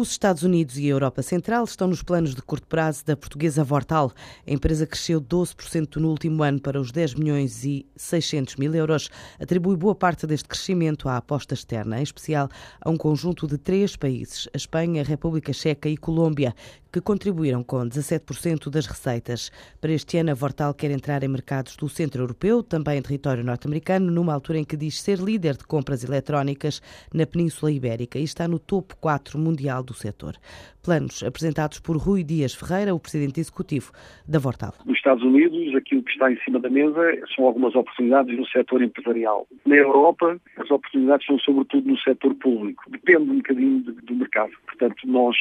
Os Estados Unidos e a Europa Central estão nos planos de curto prazo da portuguesa Vortal. A empresa cresceu 12% no último ano para os 10 milhões e 600 mil euros. Atribui boa parte deste crescimento à aposta externa, em especial a um conjunto de três países, a Espanha, a República Checa e Colômbia, que contribuíram com 17% das receitas. Para este ano, a Vortal quer entrar em mercados do centro europeu, também em território norte-americano, numa altura em que diz ser líder de compras eletrónicas na Península Ibérica e está no topo 4 mundial do setor. Planos apresentados por Rui Dias Ferreira, o presidente executivo da Vortal. Nos Estados Unidos, aquilo que está em cima da mesa são algumas oportunidades no setor empresarial. Na Europa, as oportunidades são sobretudo no setor público. Depende um bocadinho do mercado. Portanto, nós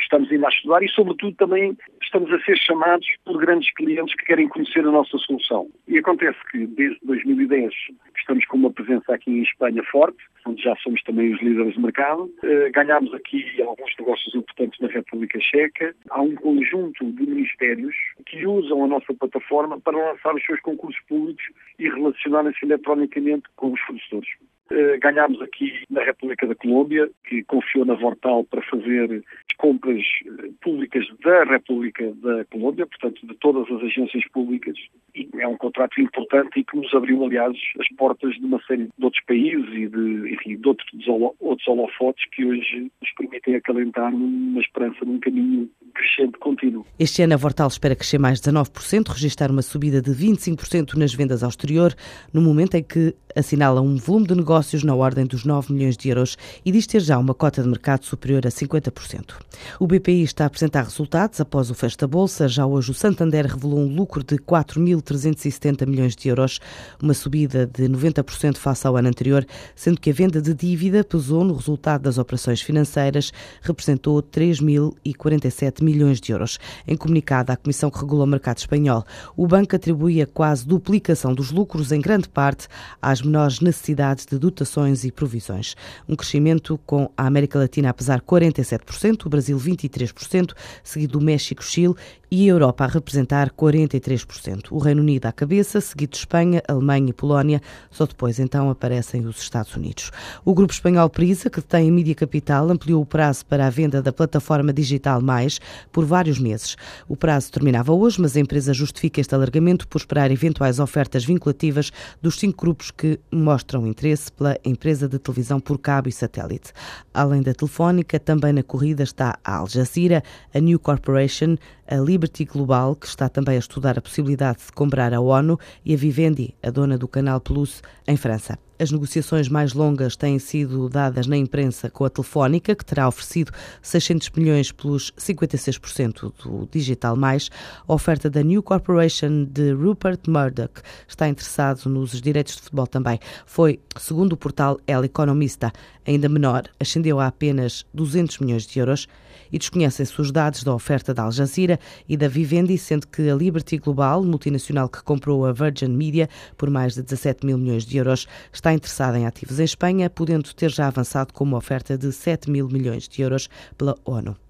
estamos ainda a estudar e, sobretudo, também estamos a ser chamados por grandes clientes que querem conhecer a nossa solução. E acontece que, desde 2010, estamos com uma presença aqui em Espanha forte, onde já somos também os líderes de mercado. Uh, ganhámos aqui alguns negócios importantes na República Checa. Há um conjunto de ministérios que usam a nossa plataforma para lançar os seus concursos públicos e relacionarem-se eletronicamente com os fornecedores. Uh, ganhámos aqui na República da Colômbia, que confiou na Vortal para fazer compras eh, públicas da República da Colômbia, portanto, de todas as agências públicas, e é um contrato importante e que nos abriu, aliás, as portas de uma série de outros países e de, enfim, de outros, outros holofotes que hoje nos permitem acalentar uma esperança num caminho crescente contínuo. Este ano a Vortal espera crescer mais 19%, registrar uma subida de 25% nas vendas ao exterior, no momento em que assinala um volume de negócios na ordem dos 9 milhões de euros e diz ter já uma cota de mercado superior a 50%. O BPI está a apresentar resultados após o fecho da Bolsa. Já hoje o Santander revelou um lucro de 4.370 milhões de euros, uma subida de 90% face ao ano anterior, sendo que a venda de dívida pesou no resultado das operações financeiras, representou 3.047 milhões de euros. Em comunicado à Comissão que regula o mercado espanhol, o banco atribui a quase duplicação dos lucros, em grande parte, às menores necessidades de dotações e provisões. Um crescimento com a América Latina a pesar 47%, o Brasil 23%, seguido do México, Chile e a Europa a representar 43%. O Reino Unido à cabeça, seguido de Espanha, Alemanha e Polónia. Só depois então aparecem os Estados Unidos. O grupo espanhol Prisa, que tem Mídia Capital, ampliou o prazo para a venda da plataforma digital Mais por vários meses. O prazo terminava hoje, mas a empresa justifica este alargamento por esperar eventuais ofertas vinculativas dos cinco grupos que mostram interesse pela empresa de televisão por cabo e satélite. Além da telefónica, também na corrida está a Al Jazeera, a New Corporation, a Liberty Global, que está também a estudar a possibilidade de comprar a ONU, e a Vivendi, a dona do canal Plus, em França. As negociações mais longas têm sido dadas na imprensa com a Telefónica, que terá oferecido 600 milhões pelos 56% do Digital Mais. A oferta da New Corporation de Rupert Murdoch está interessado nos direitos de futebol também. Foi, segundo o portal El Economista, ainda menor, ascendeu a apenas 200 milhões de euros e desconhecem-se os dados da oferta da Al Jazeera e da Vivendi, sendo que a Liberty Global, multinacional que comprou a Virgin Media por mais de 17 mil milhões de euros, está interessada em ativos em Espanha, podendo ter já avançado com uma oferta de 7 mil milhões de euros pela ONU.